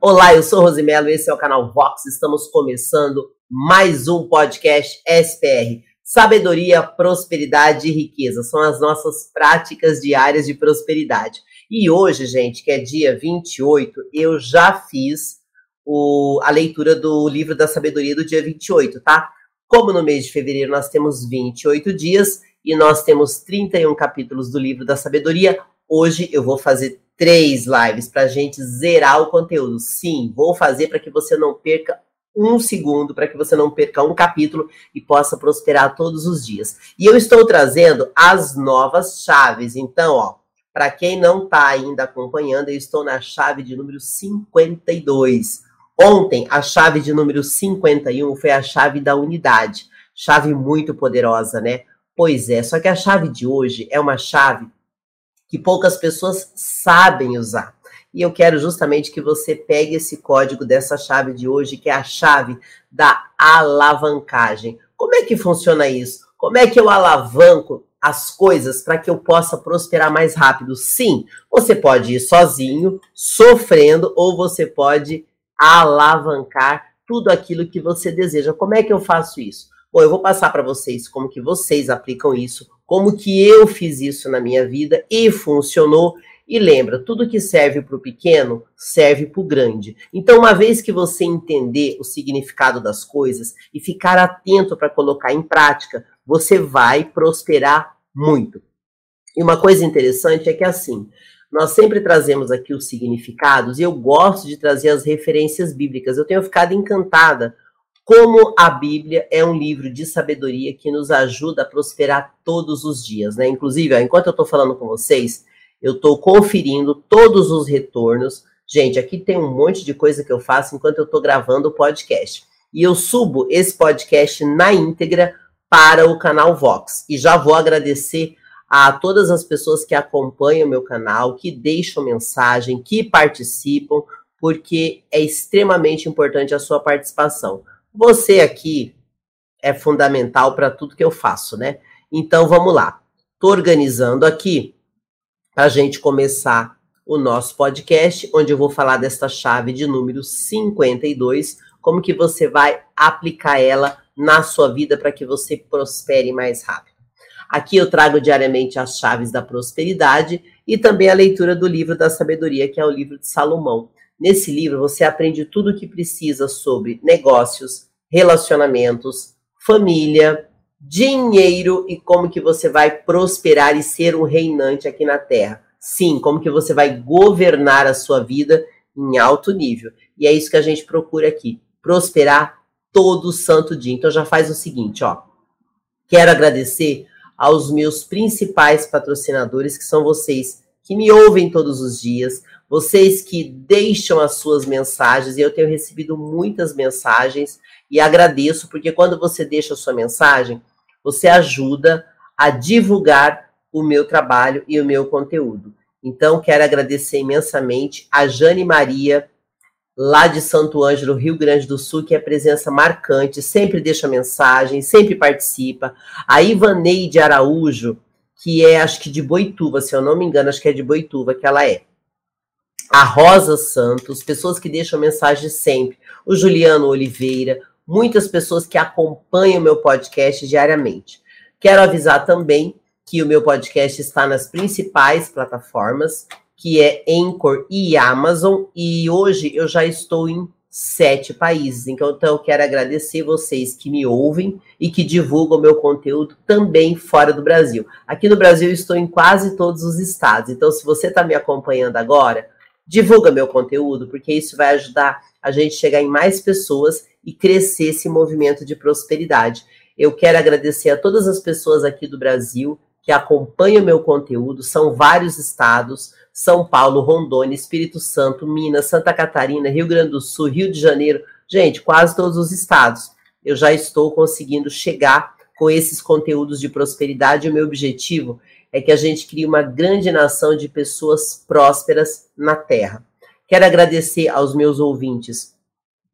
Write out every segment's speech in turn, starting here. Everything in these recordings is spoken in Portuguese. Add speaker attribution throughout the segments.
Speaker 1: Olá, eu sou Rosimelo, esse é o canal Vox. Estamos começando mais um podcast SPR. Sabedoria, prosperidade e riqueza são as nossas práticas diárias de prosperidade. E hoje, gente, que é dia 28, eu já fiz o, a leitura do livro da sabedoria do dia 28, tá? Como no mês de fevereiro nós temos 28 dias e nós temos 31 capítulos do livro da sabedoria, hoje eu vou fazer três lives para a gente zerar o conteúdo. Sim, vou fazer para que você não perca um segundo, para que você não perca um capítulo e possa prosperar todos os dias. E eu estou trazendo as novas chaves. Então, ó, para quem não está ainda acompanhando, eu estou na chave de número 52. Ontem, a chave de número 51 foi a chave da unidade. Chave muito poderosa, né? Pois é, só que a chave de hoje é uma chave que poucas pessoas sabem usar. E eu quero justamente que você pegue esse código dessa chave de hoje, que é a chave da alavancagem. Como é que funciona isso? Como é que eu alavanco as coisas para que eu possa prosperar mais rápido? Sim, você pode ir sozinho, sofrendo, ou você pode alavancar tudo aquilo que você deseja. Como é que eu faço isso? Bom, eu vou passar para vocês como que vocês aplicam isso, como que eu fiz isso na minha vida e funcionou. E lembra, tudo que serve para o pequeno serve para o grande. Então, uma vez que você entender o significado das coisas e ficar atento para colocar em prática, você vai prosperar muito. E uma coisa interessante é que assim, nós sempre trazemos aqui os significados e eu gosto de trazer as referências bíblicas. Eu tenho ficado encantada como a Bíblia é um livro de sabedoria que nos ajuda a prosperar todos os dias, né? Inclusive, ó, enquanto eu estou falando com vocês, eu estou conferindo todos os retornos. Gente, aqui tem um monte de coisa que eu faço enquanto eu estou gravando o podcast. E eu subo esse podcast na íntegra para o canal Vox. E já vou agradecer a todas as pessoas que acompanham o meu canal, que deixam mensagem, que participam, porque é extremamente importante a sua participação. Você aqui é fundamental para tudo que eu faço, né? Então vamos lá. Estou organizando aqui para a gente começar o nosso podcast, onde eu vou falar desta chave de número 52, como que você vai aplicar ela na sua vida para que você prospere mais rápido. Aqui eu trago diariamente as chaves da prosperidade e também a leitura do livro da sabedoria, que é o livro de Salomão. Nesse livro você aprende tudo o que precisa sobre negócios, relacionamentos, família, dinheiro e como que você vai prosperar e ser um reinante aqui na Terra. Sim, como que você vai governar a sua vida em alto nível. E é isso que a gente procura aqui, prosperar todo santo dia. Então já faz o seguinte, ó. Quero agradecer aos meus principais patrocinadores, que são vocês que me ouvem todos os dias, vocês que deixam as suas mensagens, e eu tenho recebido muitas mensagens e agradeço, porque quando você deixa a sua mensagem, você ajuda a divulgar o meu trabalho e o meu conteúdo. Então, quero agradecer imensamente a Jane Maria, lá de Santo Ângelo, Rio Grande do Sul, que é presença marcante, sempre deixa mensagem, sempre participa. A Ivaneide Araújo, que é, acho que de Boituva, se eu não me engano, acho que é de Boituva que ela é. A Rosa Santos, pessoas que deixam mensagem sempre. O Juliano Oliveira, muitas pessoas que acompanham o meu podcast diariamente. Quero avisar também que o meu podcast está nas principais plataformas, que é Anchor e Amazon, e hoje eu já estou em sete países. Então, eu quero agradecer vocês que me ouvem e que divulgam meu conteúdo também fora do Brasil. Aqui no Brasil eu estou em quase todos os estados. Então, se você está me acompanhando agora, divulga meu conteúdo, porque isso vai ajudar a gente chegar em mais pessoas e crescer esse movimento de prosperidade. Eu quero agradecer a todas as pessoas aqui do Brasil que acompanham meu conteúdo, são vários estados, São Paulo, Rondônia, Espírito Santo, Minas, Santa Catarina, Rio Grande do Sul, Rio de Janeiro, gente, quase todos os estados. Eu já estou conseguindo chegar com esses conteúdos de prosperidade. O meu objetivo é que a gente crie uma grande nação de pessoas prósperas na Terra. Quero agradecer aos meus ouvintes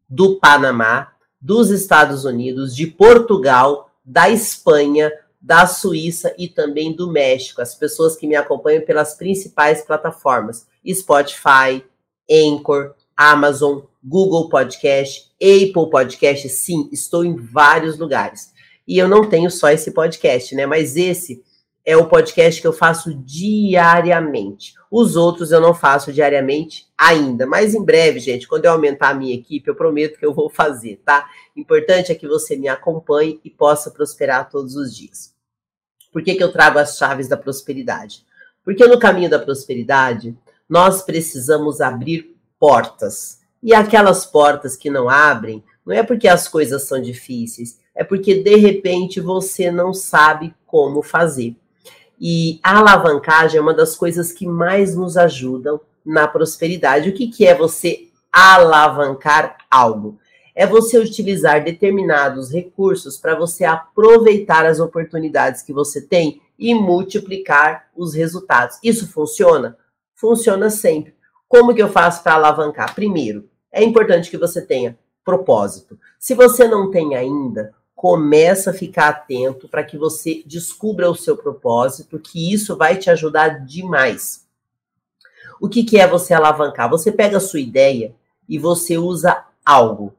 Speaker 1: do Panamá, dos Estados Unidos, de Portugal, da Espanha, da Suíça e também do México. As pessoas que me acompanham pelas principais plataformas: Spotify, Anchor, Amazon, Google Podcast, Apple Podcast. Sim, estou em vários lugares. E eu não tenho só esse podcast, né? Mas esse é o podcast que eu faço diariamente. Os outros eu não faço diariamente ainda, mas em breve, gente, quando eu aumentar a minha equipe, eu prometo que eu vou fazer, tá? Importante é que você me acompanhe e possa prosperar todos os dias. Por que, que eu trago as chaves da prosperidade? Porque no caminho da prosperidade, nós precisamos abrir portas. E aquelas portas que não abrem, não é porque as coisas são difíceis, é porque de repente você não sabe como fazer. E a alavancagem é uma das coisas que mais nos ajudam na prosperidade. O que, que é você alavancar algo? É você utilizar determinados recursos para você aproveitar as oportunidades que você tem e multiplicar os resultados. Isso funciona? Funciona sempre. Como que eu faço para alavancar? Primeiro, é importante que você tenha propósito. Se você não tem ainda, começa a ficar atento para que você descubra o seu propósito, que isso vai te ajudar demais. O que, que é você alavancar? Você pega a sua ideia e você usa algo,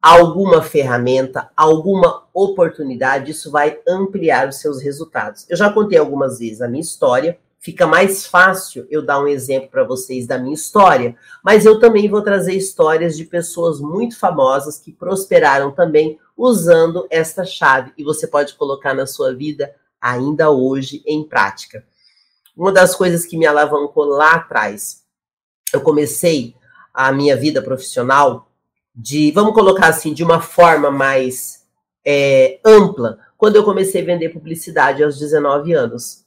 Speaker 1: alguma ferramenta, alguma oportunidade, isso vai ampliar os seus resultados. Eu já contei algumas vezes a minha história, fica mais fácil eu dar um exemplo para vocês da minha história, mas eu também vou trazer histórias de pessoas muito famosas que prosperaram também usando esta chave e você pode colocar na sua vida ainda hoje em prática. Uma das coisas que me alavancou lá atrás, eu comecei a minha vida profissional de, vamos colocar assim, de uma forma mais é, ampla, quando eu comecei a vender publicidade aos 19 anos.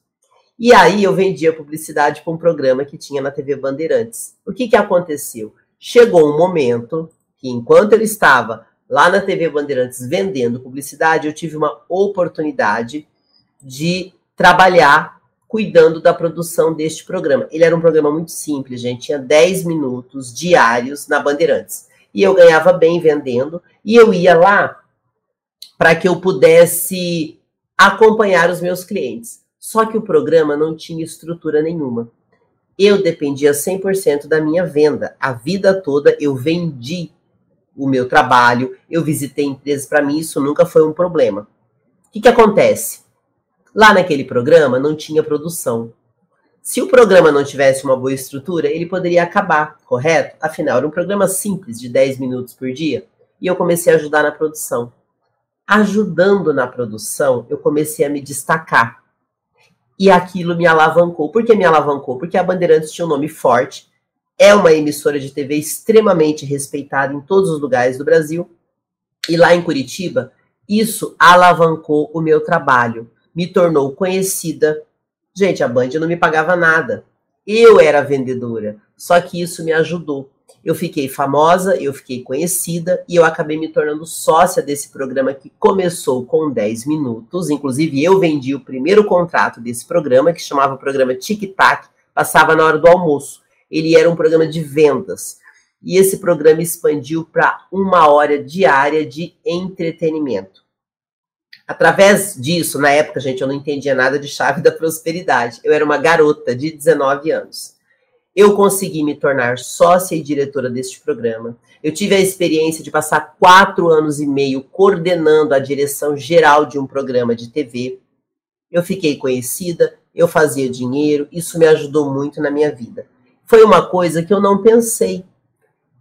Speaker 1: E aí eu vendia publicidade para um programa que tinha na TV Bandeirantes. O que, que aconteceu? Chegou um momento que, enquanto eu estava lá na TV Bandeirantes vendendo publicidade, eu tive uma oportunidade de trabalhar cuidando da produção deste programa. Ele era um programa muito simples, gente, tinha 10 minutos diários na Bandeirantes. E eu ganhava bem vendendo, e eu ia lá para que eu pudesse acompanhar os meus clientes. Só que o programa não tinha estrutura nenhuma. Eu dependia 100% da minha venda. A vida toda eu vendi o meu trabalho, eu visitei empresas, para mim isso nunca foi um problema. O que, que acontece? Lá naquele programa não tinha produção. Se o programa não tivesse uma boa estrutura, ele poderia acabar, correto? Afinal, era um programa simples, de 10 minutos por dia, e eu comecei a ajudar na produção. Ajudando na produção, eu comecei a me destacar e aquilo me alavancou. Por que me alavancou? Porque a Bandeirantes tinha um nome forte, é uma emissora de TV extremamente respeitada em todos os lugares do Brasil. E lá em Curitiba, isso alavancou o meu trabalho, me tornou conhecida. Gente, a Band não me pagava nada. Eu era vendedora, só que isso me ajudou. Eu fiquei famosa, eu fiquei conhecida e eu acabei me tornando sócia desse programa que começou com 10 minutos. Inclusive, eu vendi o primeiro contrato desse programa, que chamava Programa Tic Tac, passava na hora do almoço. Ele era um programa de vendas. E esse programa expandiu para uma hora diária de entretenimento. Através disso, na época, gente, eu não entendia nada de chave da prosperidade. Eu era uma garota de 19 anos eu consegui me tornar sócia e diretora deste programa. Eu tive a experiência de passar quatro anos e meio coordenando a direção geral de um programa de TV. Eu fiquei conhecida, eu fazia dinheiro, isso me ajudou muito na minha vida. Foi uma coisa que eu não pensei.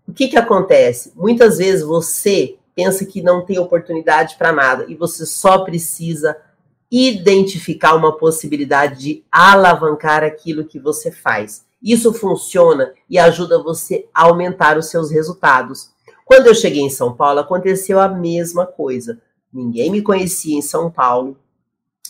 Speaker 1: O que, que acontece? Muitas vezes você pensa que não tem oportunidade para nada e você só precisa identificar uma possibilidade de alavancar aquilo que você faz. Isso funciona e ajuda você a aumentar os seus resultados. Quando eu cheguei em São Paulo, aconteceu a mesma coisa. Ninguém me conhecia em São Paulo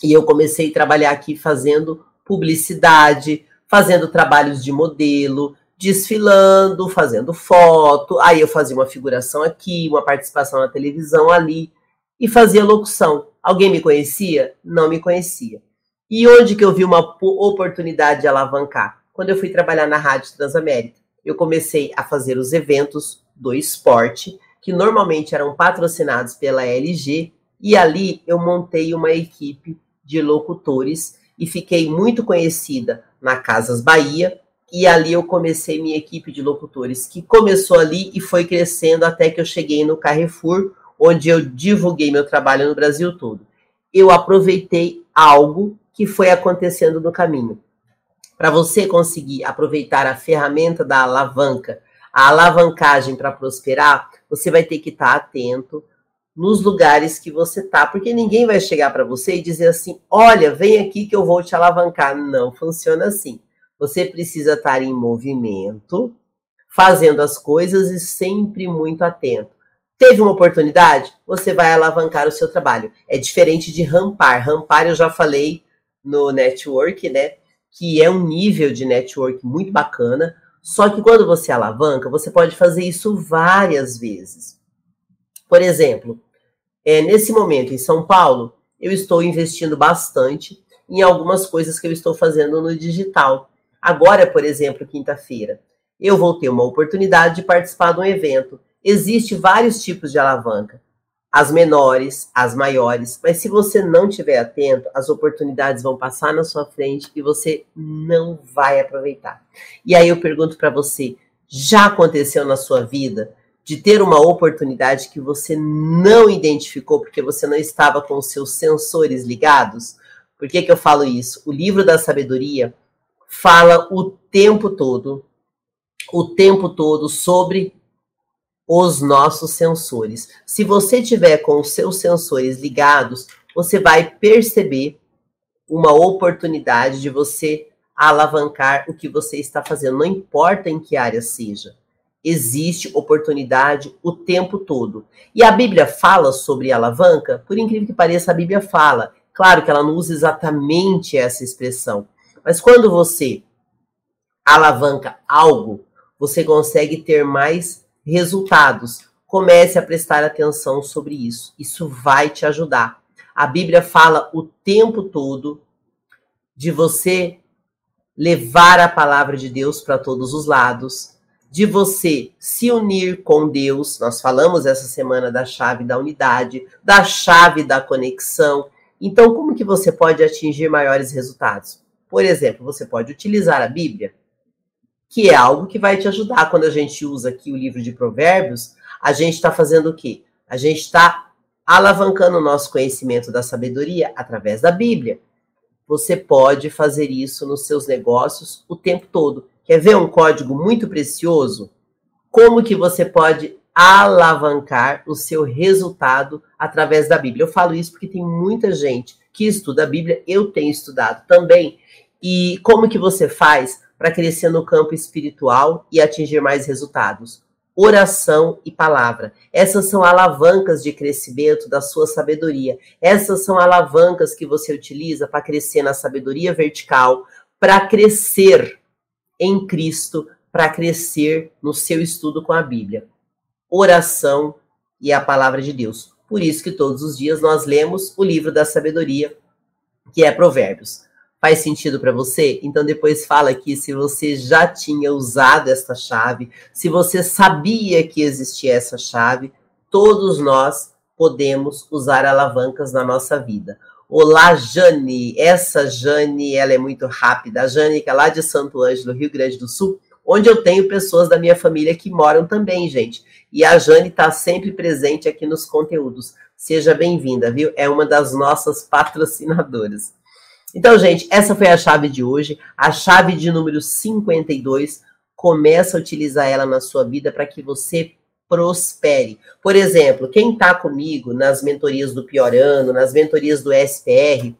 Speaker 1: e eu comecei a trabalhar aqui fazendo publicidade, fazendo trabalhos de modelo, desfilando, fazendo foto. Aí eu fazia uma figuração aqui, uma participação na televisão ali e fazia locução. Alguém me conhecia? Não me conhecia. E onde que eu vi uma oportunidade de alavancar? quando eu fui trabalhar na Rádio Transamérica. Eu comecei a fazer os eventos do esporte, que normalmente eram patrocinados pela LG, e ali eu montei uma equipe de locutores e fiquei muito conhecida na Casas Bahia, e ali eu comecei minha equipe de locutores, que começou ali e foi crescendo até que eu cheguei no Carrefour, onde eu divulguei meu trabalho no Brasil todo. Eu aproveitei algo que foi acontecendo no caminho. Para você conseguir aproveitar a ferramenta da alavanca, a alavancagem para prosperar, você vai ter que estar tá atento nos lugares que você tá, porque ninguém vai chegar para você e dizer assim: "Olha, vem aqui que eu vou te alavancar". Não funciona assim. Você precisa estar em movimento, fazendo as coisas e sempre muito atento. Teve uma oportunidade? Você vai alavancar o seu trabalho. É diferente de rampar. Rampar eu já falei no network, né? Que é um nível de network muito bacana. Só que quando você alavanca, você pode fazer isso várias vezes. Por exemplo, é, nesse momento em São Paulo, eu estou investindo bastante em algumas coisas que eu estou fazendo no digital. Agora, por exemplo, quinta-feira, eu vou ter uma oportunidade de participar de um evento. Existem vários tipos de alavanca, as menores, as maiores, mas se você não estiver atento, as oportunidades vão passar na sua frente e você não vai aproveitar. E aí eu pergunto para você, já aconteceu na sua vida de ter uma oportunidade que você não identificou porque você não estava com os seus sensores ligados? Por que, que eu falo isso? O livro da sabedoria fala o tempo todo, o tempo todo sobre os nossos sensores. Se você tiver com os seus sensores ligados, você vai perceber uma oportunidade de você alavancar o que você está fazendo, não importa em que área seja. Existe oportunidade o tempo todo. E a Bíblia fala sobre alavanca, por incrível que pareça, a Bíblia fala. Claro que ela não usa exatamente essa expressão, mas quando você alavanca algo, você consegue ter mais resultados. Comece a prestar atenção sobre isso. Isso vai te ajudar. A Bíblia fala o tempo todo de você levar a palavra de Deus para todos os lados, de você se unir com Deus. Nós falamos essa semana da chave da unidade, da chave da conexão. Então, como que você pode atingir maiores resultados? Por exemplo, você pode utilizar a Bíblia, que é algo que vai te ajudar. Quando a gente usa aqui o livro de Provérbios, a gente está fazendo o quê? A gente está alavancando o nosso conhecimento da sabedoria através da Bíblia. Você pode fazer isso nos seus negócios o tempo todo. Quer ver um código muito precioso? Como que você pode alavancar o seu resultado através da Bíblia? Eu falo isso porque tem muita gente que estuda a Bíblia, eu tenho estudado também, e como que você faz para crescer no campo espiritual e atingir mais resultados? Oração e palavra. Essas são alavancas de crescimento da sua sabedoria. Essas são alavancas que você utiliza para crescer na sabedoria vertical, para crescer em Cristo, para crescer no seu estudo com a Bíblia. Oração e a palavra de Deus. Por isso que todos os dias nós lemos o livro da sabedoria, que é Provérbios. Faz sentido para você? Então depois fala aqui se você já tinha usado esta chave, se você sabia que existia essa chave, todos nós podemos usar alavancas na nossa vida. Olá, Jane. Essa Jane, ela é muito rápida. A Jane, que é lá de Santo Ângelo, Rio Grande do Sul, onde eu tenho pessoas da minha família que moram também, gente. E a Jane está sempre presente aqui nos conteúdos. Seja bem-vinda, viu? É uma das nossas patrocinadoras. Então, gente, essa foi a chave de hoje, a chave de número 52. Começa a utilizar ela na sua vida para que você prospere. Por exemplo, quem está comigo nas mentorias do Piorano, nas mentorias do SPR,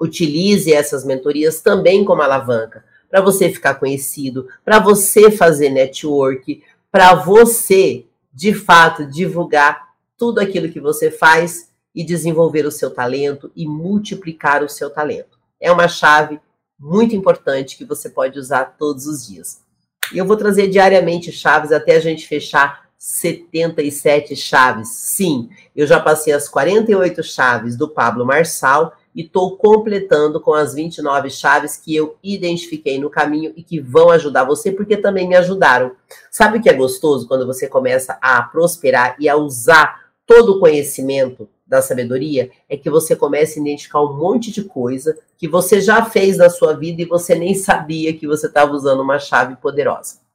Speaker 1: utilize essas mentorias também como alavanca, para você ficar conhecido, para você fazer network, para você, de fato, divulgar tudo aquilo que você faz e desenvolver o seu talento e multiplicar o seu talento é uma chave muito importante que você pode usar todos os dias. E eu vou trazer diariamente chaves até a gente fechar 77 chaves. Sim, eu já passei as 48 chaves do Pablo Marçal e estou completando com as 29 chaves que eu identifiquei no caminho e que vão ajudar você, porque também me ajudaram. Sabe o que é gostoso quando você começa a prosperar e a usar todo o conhecimento da sabedoria é que você comece a identificar um monte de coisa que você já fez na sua vida e você nem sabia que você estava usando uma chave poderosa.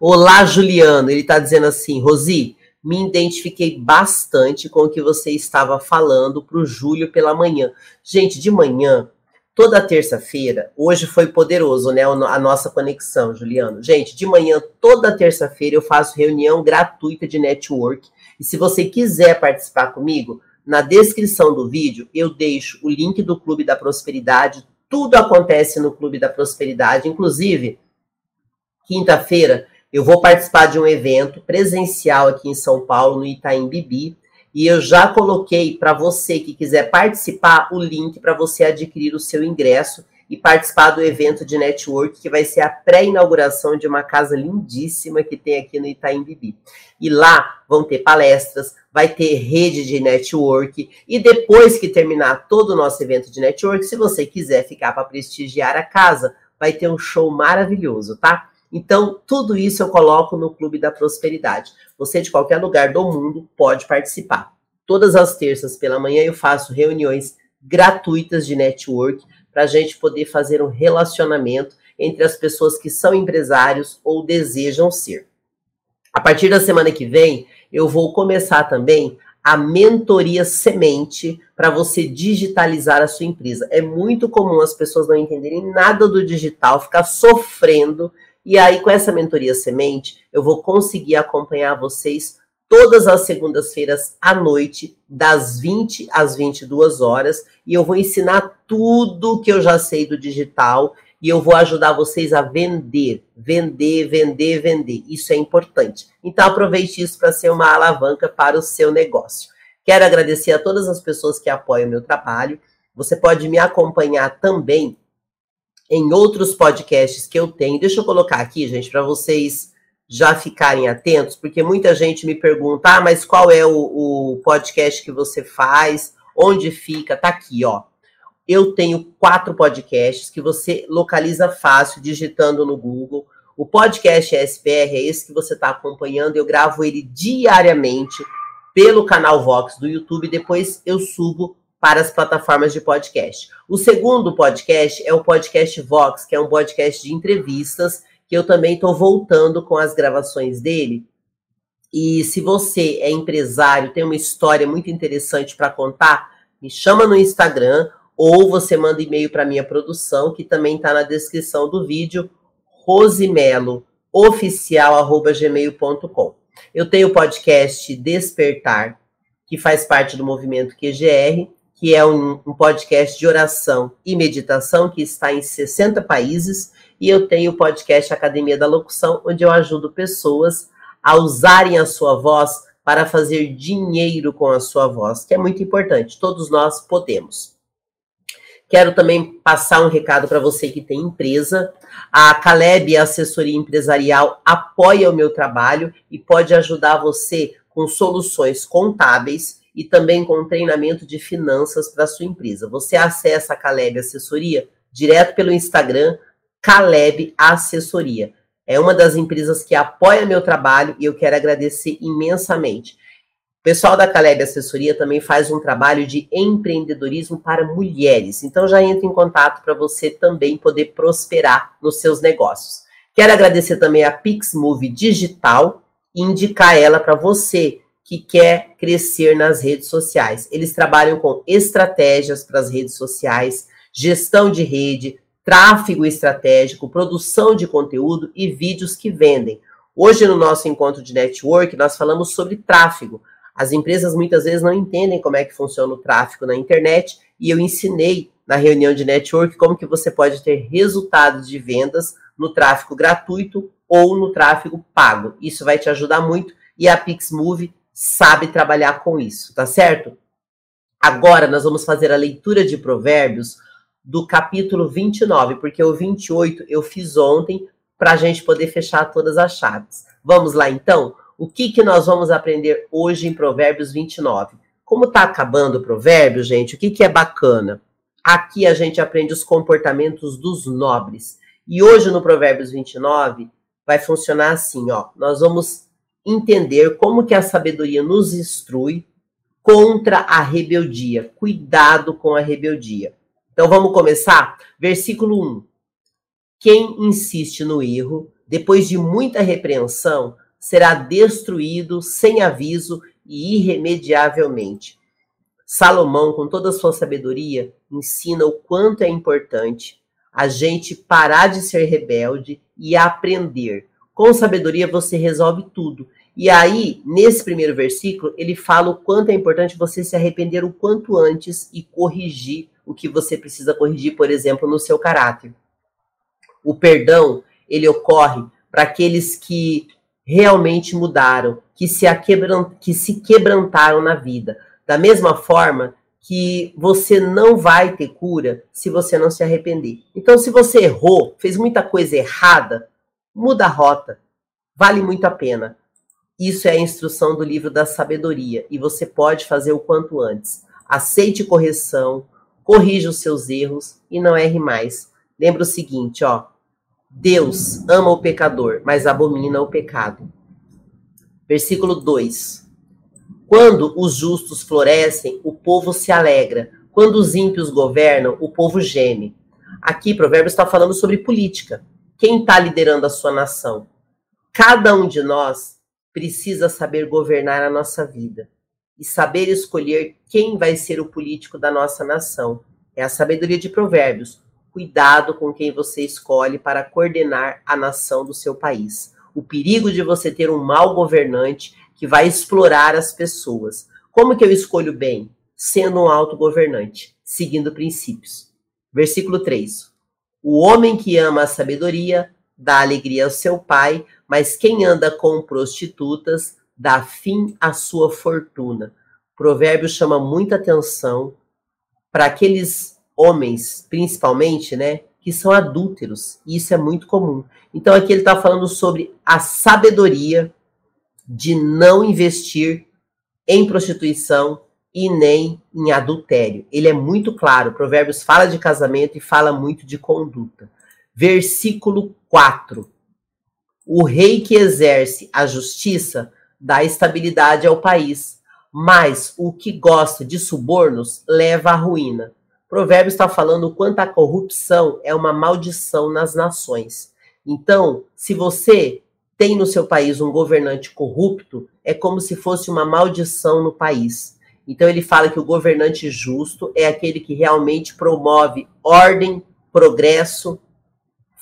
Speaker 1: Olá, Juliano. Ele está dizendo assim, Rosi, me identifiquei bastante com o que você estava falando para o Júlio pela manhã. Gente, de manhã, toda terça-feira, hoje foi poderoso, né? A nossa conexão, Juliano. Gente, de manhã, toda terça-feira, eu faço reunião gratuita de network. E se você quiser participar comigo, na descrição do vídeo eu deixo o link do Clube da Prosperidade. Tudo acontece no Clube da Prosperidade, inclusive quinta-feira eu vou participar de um evento presencial aqui em São Paulo, no Itaim Bibi, e eu já coloquei para você que quiser participar o link para você adquirir o seu ingresso e participar do evento de network, que vai ser a pré-inauguração de uma casa lindíssima que tem aqui no Itaim Bibi. E lá vão ter palestras, vai ter rede de network, e depois que terminar todo o nosso evento de network, se você quiser ficar para prestigiar a casa, vai ter um show maravilhoso, tá? Então, tudo isso eu coloco no Clube da Prosperidade. Você de qualquer lugar do mundo pode participar. Todas as terças pela manhã eu faço reuniões gratuitas de network para a gente poder fazer um relacionamento entre as pessoas que são empresários ou desejam ser. A partir da semana que vem, eu vou começar também a mentoria semente para você digitalizar a sua empresa. É muito comum as pessoas não entenderem nada do digital, ficar sofrendo e aí, com essa mentoria semente, eu vou conseguir acompanhar vocês todas as segundas-feiras à noite, das 20 às 22 horas, e eu vou ensinar tudo que eu já sei do digital e eu vou ajudar vocês a vender, vender, vender, vender. Isso é importante. Então aproveite isso para ser uma alavanca para o seu negócio. Quero agradecer a todas as pessoas que apoiam o meu trabalho. Você pode me acompanhar também em outros podcasts que eu tenho. Deixa eu colocar aqui, gente, para vocês já ficarem atentos, porque muita gente me pergunta: ah, mas qual é o, o podcast que você faz? Onde fica? Tá aqui, ó. Eu tenho quatro podcasts que você localiza fácil digitando no Google. O podcast SPR é esse que você está acompanhando. Eu gravo ele diariamente pelo canal Vox do YouTube. Depois eu subo para as plataformas de podcast. O segundo podcast é o podcast Vox, que é um podcast de entrevistas, que eu também estou voltando com as gravações dele. E se você é empresário, tem uma história muito interessante para contar, me chama no Instagram ou você manda e-mail para minha produção, que também está na descrição do vídeo, rosimelo.oficial.gmail.com. Eu tenho o podcast Despertar, que faz parte do movimento QGR, que é um, um, podcast de oração e meditação que está em 60 países, e eu tenho o podcast Academia da Locução, onde eu ajudo pessoas a usarem a sua voz para fazer dinheiro com a sua voz, que é muito importante. Todos nós podemos. Quero também passar um recado para você que tem empresa. A Caleb Assessoria Empresarial apoia o meu trabalho e pode ajudar você com soluções contábeis e também com treinamento de finanças para sua empresa. Você acessa a Caleb Assessoria direto pelo Instagram Caleb Assessoria. É uma das empresas que apoia meu trabalho e eu quero agradecer imensamente. O pessoal da Caleb Assessoria também faz um trabalho de empreendedorismo para mulheres. Então já entra em contato para você também poder prosperar nos seus negócios. Quero agradecer também a Pixmove Digital e indicar ela para você que quer crescer nas redes sociais. Eles trabalham com estratégias para as redes sociais, gestão de rede, tráfego estratégico, produção de conteúdo e vídeos que vendem. Hoje, no nosso encontro de network, nós falamos sobre tráfego. As empresas muitas vezes não entendem como é que funciona o tráfego na internet e eu ensinei na reunião de network como que você pode ter resultados de vendas no tráfego gratuito ou no tráfego pago. Isso vai te ajudar muito e a Pixmove sabe trabalhar com isso, tá certo? Agora nós vamos fazer a leitura de Provérbios do capítulo 29, porque o 28 eu fiz ontem para a gente poder fechar todas as chaves. Vamos lá então? O que, que nós vamos aprender hoje em Provérbios 29? Como está acabando o provérbio, gente, o que, que é bacana? Aqui a gente aprende os comportamentos dos nobres. E hoje no Provérbios 29 vai funcionar assim, ó. Nós vamos entender como que a sabedoria nos instrui, contra a rebeldia. Cuidado com a rebeldia. Então vamos começar? Versículo 1. Quem insiste no erro, depois de muita repreensão, será destruído sem aviso e irremediavelmente. Salomão, com toda a sua sabedoria, ensina o quanto é importante a gente parar de ser rebelde e aprender. Com sabedoria você resolve tudo. E aí, nesse primeiro versículo, ele fala o quanto é importante você se arrepender o quanto antes e corrigir o que você precisa corrigir, por exemplo, no seu caráter. O perdão, ele ocorre para aqueles que realmente mudaram, que se, que se quebrantaram na vida. Da mesma forma que você não vai ter cura se você não se arrepender. Então, se você errou, fez muita coisa errada, muda a rota. Vale muito a pena. Isso é a instrução do livro da sabedoria e você pode fazer o quanto antes. Aceite correção, corrija os seus erros e não erre mais. Lembra o seguinte, ó. Deus ama o pecador, mas abomina o pecado. Versículo 2. Quando os justos florescem, o povo se alegra. Quando os ímpios governam, o povo geme. Aqui, Provérbios está falando sobre política. Quem está liderando a sua nação? Cada um de nós precisa saber governar a nossa vida e saber escolher quem vai ser o político da nossa nação. É a sabedoria de Provérbios. Cuidado com quem você escolhe para coordenar a nação do seu país. O perigo de você ter um mau governante que vai explorar as pessoas. Como que eu escolho bem? Sendo um autogovernante, seguindo princípios. Versículo 3. O homem que ama a sabedoria dá alegria ao seu pai, mas quem anda com prostitutas dá fim à sua fortuna. O provérbio chama muita atenção para aqueles homens, principalmente, né, que são adúlteros. E isso é muito comum. Então aqui ele está falando sobre a sabedoria de não investir em prostituição e nem em adultério. Ele é muito claro. Provérbios fala de casamento e fala muito de conduta. Versículo 4. O rei que exerce a justiça dá estabilidade ao país, mas o que gosta de subornos leva à ruína. Provérbios está falando o quanto a corrupção é uma maldição nas nações. Então, se você tem no seu país um governante corrupto, é como se fosse uma maldição no país. Então ele fala que o governante justo é aquele que realmente promove ordem, progresso,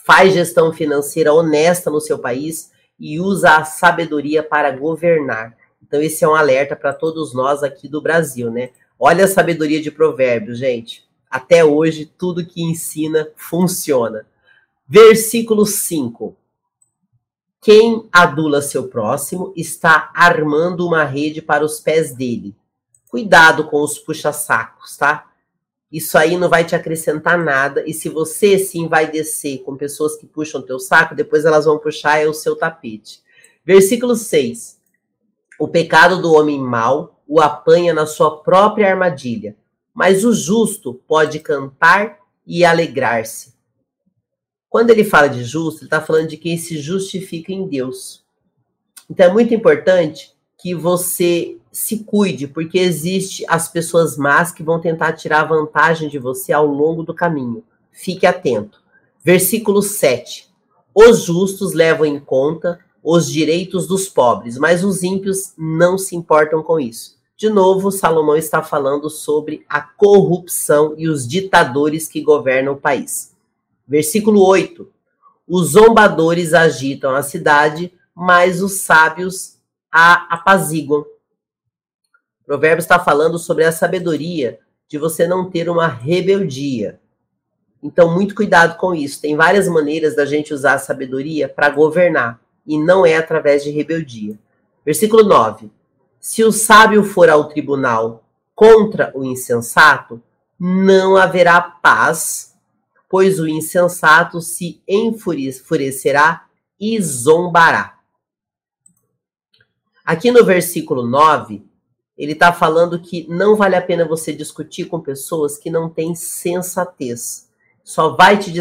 Speaker 1: faz gestão financeira honesta no seu país e usa a sabedoria para governar. Então esse é um alerta para todos nós aqui do Brasil, né? Olha a sabedoria de Provérbios, gente. Até hoje tudo que ensina funciona. Versículo 5. Quem adula seu próximo está armando uma rede para os pés dele. Cuidado com os puxa-sacos, tá? Isso aí não vai te acrescentar nada. E se você sim vai descer com pessoas que puxam teu saco, depois elas vão puxar é o seu tapete. Versículo 6. O pecado do homem mau o apanha na sua própria armadilha, mas o justo pode cantar e alegrar-se. Quando ele fala de justo, ele está falando de quem se justifica em Deus. Então é muito importante que você se cuide, porque existe as pessoas más que vão tentar tirar vantagem de você ao longo do caminho. Fique atento. Versículo 7. Os justos levam em conta os direitos dos pobres, mas os ímpios não se importam com isso. De novo, Salomão está falando sobre a corrupção e os ditadores que governam o país. Versículo 8. Os zombadores agitam a cidade, mas os sábios a apaziguam. O provérbio está falando sobre a sabedoria de você não ter uma rebeldia. Então, muito cuidado com isso. Tem várias maneiras da gente usar a sabedoria para governar, e não é através de rebeldia. Versículo 9. Se o sábio for ao tribunal contra o insensato, não haverá paz pois o insensato se enfurecerá e zombará. Aqui no versículo 9, ele está falando que não vale a pena você discutir com pessoas que não têm sensatez. Só vai te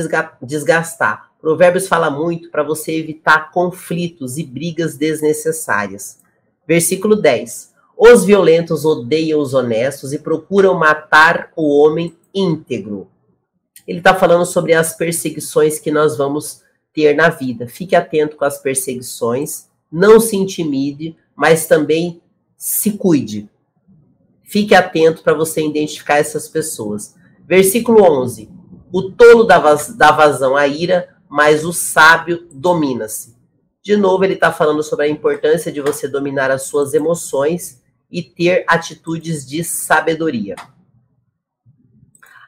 Speaker 1: desgastar. Provérbios fala muito para você evitar conflitos e brigas desnecessárias. Versículo 10. Os violentos odeiam os honestos e procuram matar o homem íntegro. Ele está falando sobre as perseguições que nós vamos ter na vida. Fique atento com as perseguições, não se intimide, mas também se cuide. Fique atento para você identificar essas pessoas. Versículo 11: O tolo dá, vazão à ira, mas o sábio domina-se. De novo, ele está falando sobre a importância de você dominar as suas emoções e ter atitudes de sabedoria.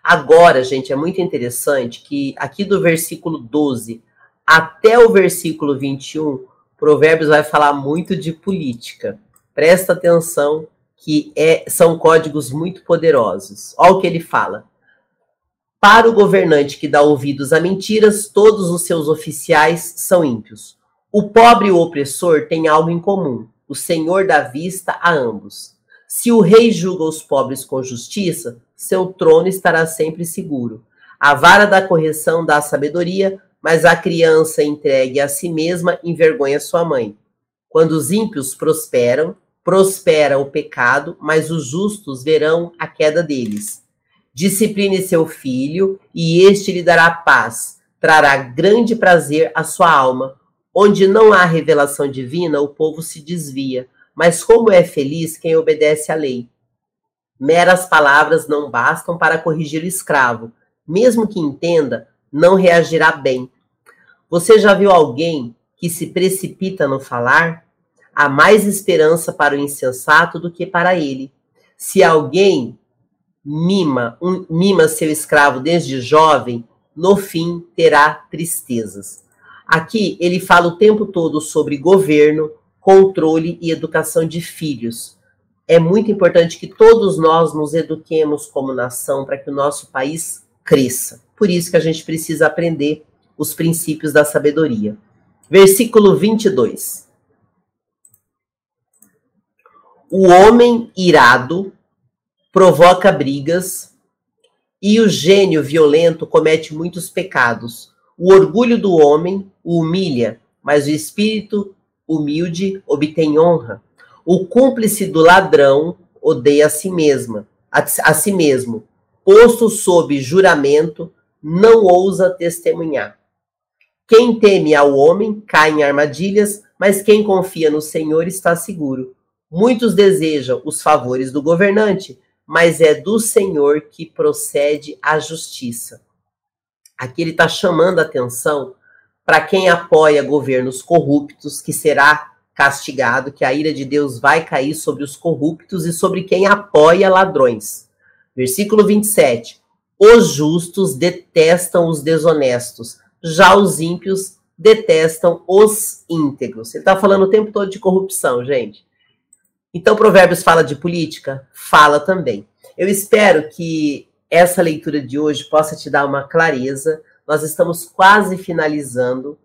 Speaker 1: Agora, gente, é muito interessante que aqui do versículo 12 até o versículo 21, Provérbios vai falar muito de política. Presta atenção que é, são códigos muito poderosos. Olha o que ele fala. Para o governante que dá ouvidos a mentiras, todos os seus oficiais são ímpios. O pobre e o opressor têm algo em comum: o Senhor dá vista a ambos. Se o rei julga os pobres com justiça, seu trono estará sempre seguro. A vara da correção dá sabedoria, mas a criança entregue a si mesma envergonha sua mãe. Quando os ímpios prosperam, prospera o pecado, mas os justos verão a queda deles. Discipline seu filho, e este lhe dará paz, trará grande prazer à sua alma. Onde não há revelação divina, o povo se desvia, mas como é feliz quem obedece à lei. Meras palavras não bastam para corrigir o escravo. Mesmo que entenda, não reagirá bem. Você já viu alguém que se precipita no falar? há mais esperança para o insensato do que para ele. Se alguém mima, um, mima seu escravo desde jovem, no fim terá tristezas. Aqui ele fala o tempo todo sobre governo, controle e educação de filhos. É muito importante que todos nós nos eduquemos como nação para que o nosso país cresça. Por isso que a gente precisa aprender os princípios da sabedoria. Versículo 22. O homem irado provoca brigas e o gênio violento comete muitos pecados. O orgulho do homem o humilha, mas o espírito humilde obtém honra. O cúmplice do ladrão odeia a si mesma, a, a si mesmo. Posto sob juramento, não ousa testemunhar. Quem teme ao homem cai em armadilhas, mas quem confia no Senhor está seguro. Muitos desejam os favores do governante, mas é do Senhor que procede a justiça. Aqui ele está chamando a atenção para quem apoia governos corruptos, que será castigado, que a ira de Deus vai cair sobre os corruptos e sobre quem apoia ladrões. Versículo 27. Os justos detestam os desonestos, já os ímpios detestam os íntegros. Ele está falando o tempo todo de corrupção, gente. Então, Provérbios fala de política? Fala também. Eu espero que essa leitura de hoje possa te dar uma clareza. Nós estamos quase finalizando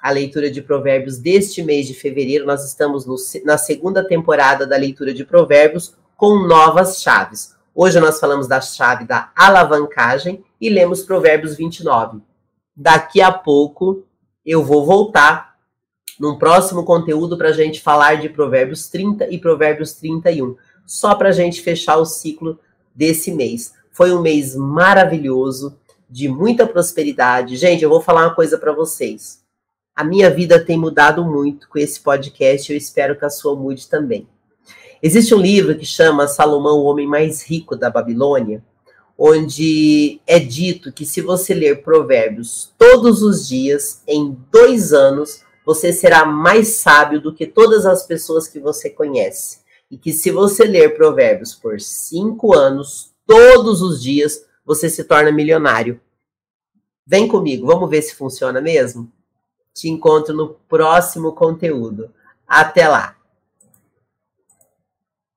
Speaker 1: a leitura de Provérbios deste mês de fevereiro. Nós estamos no, na segunda temporada da leitura de Provérbios com novas chaves. Hoje nós falamos da chave da alavancagem e lemos Provérbios 29. Daqui a pouco eu vou voltar num próximo conteúdo para a gente falar de Provérbios 30 e Provérbios 31, só para a gente fechar o ciclo desse mês. Foi um mês maravilhoso, de muita prosperidade. Gente, eu vou falar uma coisa para vocês. A minha vida tem mudado muito com esse podcast, eu espero que a sua mude também. Existe um livro que chama Salomão, o homem mais rico da Babilônia, onde é dito que se você ler Provérbios todos os dias, em dois anos, você será mais sábio do que todas as pessoas que você conhece. E que se você ler Provérbios por cinco anos, todos os dias, você se torna milionário. Vem comigo, vamos ver se funciona mesmo? Te encontro no próximo conteúdo. Até lá!